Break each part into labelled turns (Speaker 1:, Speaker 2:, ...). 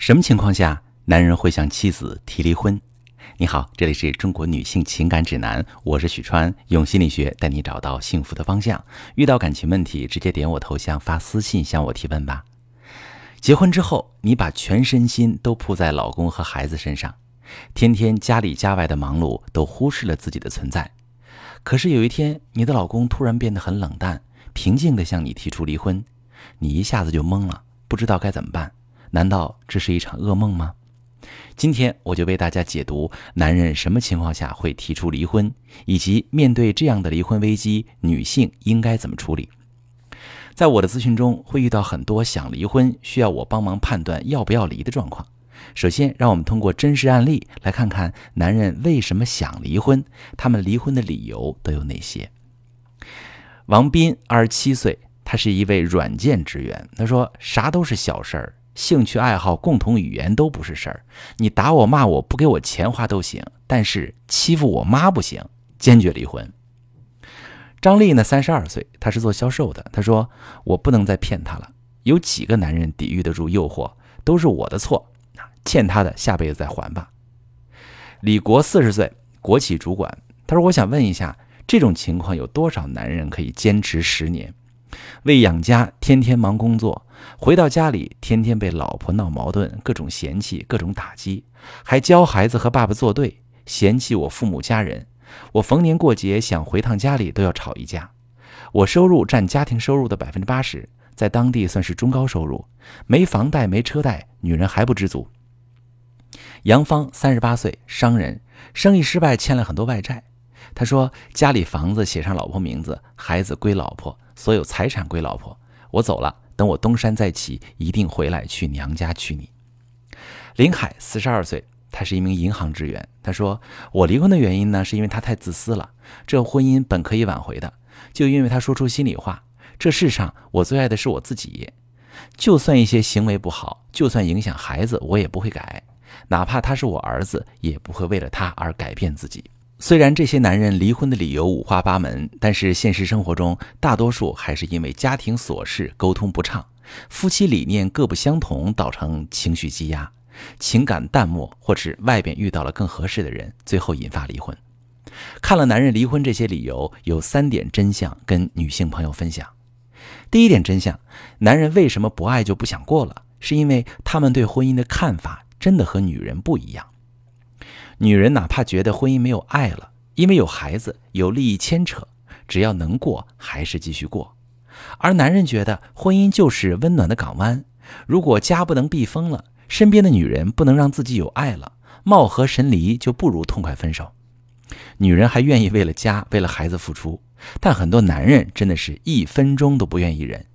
Speaker 1: 什么情况下男人会向妻子提离婚？你好，这里是中国女性情感指南，我是许川，用心理学带你找到幸福的方向。遇到感情问题，直接点我头像发私信向我提问吧。结婚之后，你把全身心都扑在老公和孩子身上，天天家里家外的忙碌都忽视了自己的存在。可是有一天，你的老公突然变得很冷淡，平静地向你提出离婚，你一下子就懵了，不知道该怎么办。难道这是一场噩梦吗？今天我就为大家解读男人什么情况下会提出离婚，以及面对这样的离婚危机，女性应该怎么处理。在我的咨询中，会遇到很多想离婚需要我帮忙判断要不要离的状况。首先，让我们通过真实案例来看看男人为什么想离婚，他们离婚的理由都有哪些。王斌，二十七岁，他是一位软件职员。他说：“啥都是小事儿。”兴趣爱好、共同语言都不是事儿，你打我、骂我不给我钱花都行，但是欺负我妈不行，坚决离婚。张丽呢，三十二岁，她是做销售的。她说：“我不能再骗她了，有几个男人抵御得住诱惑，都是我的错，欠他的下辈子再还吧。”李国四十岁，国企主管。他说：“我想问一下，这种情况有多少男人可以坚持十年？”为养家，天天忙工作，回到家里，天天被老婆闹矛盾，各种嫌弃，各种打击，还教孩子和爸爸作对，嫌弃我父母家人。我逢年过节想回趟家里，都要吵一架。我收入占家庭收入的百分之八十，在当地算是中高收入，没房贷，没车贷，女人还不知足。杨芳三十八岁，商人，生意失败，欠了很多外债。他说：“家里房子写上老婆名字，孩子归老婆。”所有财产归老婆，我走了。等我东山再起，一定回来去娘家娶你。林海四十二岁，他是一名银行职员。他说：“我离婚的原因呢，是因为他太自私了。这婚姻本可以挽回的，就因为他说出心里话。这世上我最爱的是我自己，就算一些行为不好，就算影响孩子，我也不会改。哪怕他是我儿子，也不会为了他而改变自己。”虽然这些男人离婚的理由五花八门，但是现实生活中，大多数还是因为家庭琐事沟通不畅，夫妻理念各不相同，造成情绪积压、情感淡漠，或是外边遇到了更合适的人，最后引发离婚。看了男人离婚这些理由，有三点真相跟女性朋友分享。第一点真相，男人为什么不爱就不想过了？是因为他们对婚姻的看法真的和女人不一样。女人哪怕觉得婚姻没有爱了，因为有孩子有利益牵扯，只要能过还是继续过；而男人觉得婚姻就是温暖的港湾，如果家不能避风了，身边的女人不能让自己有爱了，貌合神离就不如痛快分手。女人还愿意为了家为了孩子付出，但很多男人真的是一分钟都不愿意忍。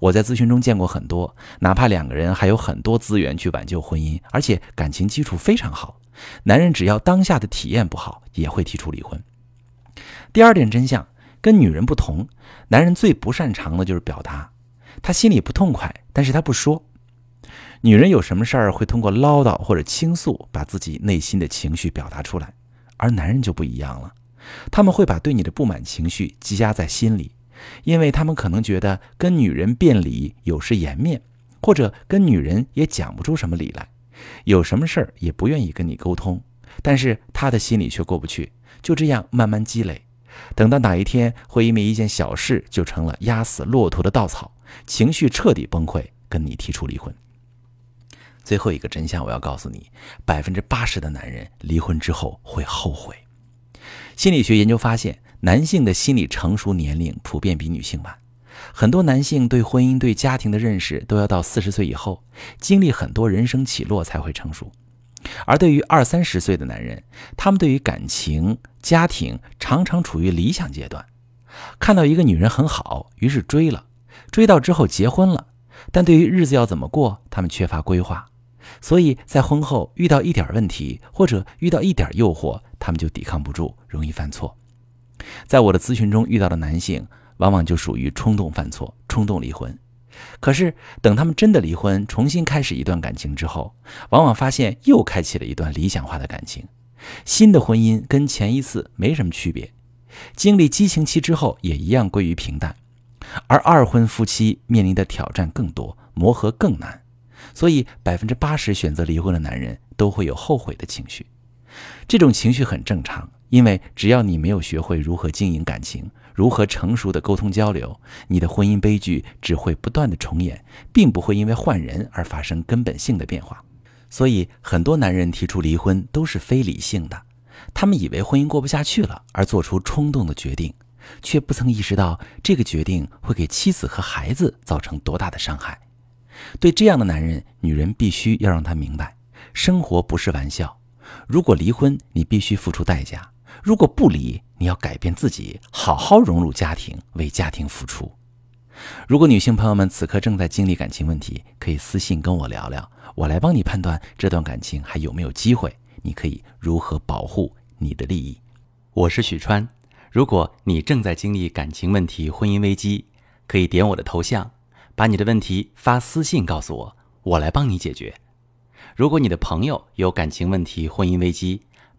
Speaker 1: 我在咨询中见过很多，哪怕两个人还有很多资源去挽救婚姻，而且感情基础非常好。男人只要当下的体验不好，也会提出离婚。第二点真相跟女人不同，男人最不擅长的就是表达，他心里不痛快，但是他不说。女人有什么事儿会通过唠叨或者倾诉，把自己内心的情绪表达出来，而男人就不一样了，他们会把对你的不满情绪积压在心里，因为他们可能觉得跟女人辩理有失颜面，或者跟女人也讲不出什么理来。有什么事儿也不愿意跟你沟通，但是他的心里却过不去，就这样慢慢积累，等到哪一天会因为一件小事就成了压死骆驼的稻草，情绪彻底崩溃，跟你提出离婚。最后一个真相我要告诉你，百分之八十的男人离婚之后会后悔。心理学研究发现，男性的心理成熟年龄普遍比女性晚。很多男性对婚姻、对家庭的认识都要到四十岁以后，经历很多人生起落才会成熟。而对于二三十岁的男人，他们对于感情、家庭常常处于理想阶段，看到一个女人很好，于是追了，追到之后结婚了，但对于日子要怎么过，他们缺乏规划，所以在婚后遇到一点问题或者遇到一点诱惑，他们就抵抗不住，容易犯错。在我的咨询中遇到的男性。往往就属于冲动犯错、冲动离婚。可是等他们真的离婚，重新开始一段感情之后，往往发现又开启了一段理想化的感情。新的婚姻跟前一次没什么区别，经历激情期之后也一样归于平淡。而二婚夫妻面临的挑战更多，磨合更难。所以百分之八十选择离婚的男人都会有后悔的情绪。这种情绪很正常，因为只要你没有学会如何经营感情，如何成熟的沟通交流，你的婚姻悲剧只会不断的重演，并不会因为换人而发生根本性的变化。所以，很多男人提出离婚都是非理性的，他们以为婚姻过不下去了而做出冲动的决定，却不曾意识到这个决定会给妻子和孩子造成多大的伤害。对这样的男人，女人必须要让他明白，生活不是玩笑。如果离婚，你必须付出代价；如果不离，你要改变自己，好好融入家庭，为家庭付出。如果女性朋友们此刻正在经历感情问题，可以私信跟我聊聊。我来帮你判断这段感情还有没有机会，你可以如何保护你的利益？我是许川。如果你正在经历感情问题、婚姻危机，可以点我的头像，把你的问题发私信告诉我，我来帮你解决。如果你的朋友有感情问题、婚姻危机，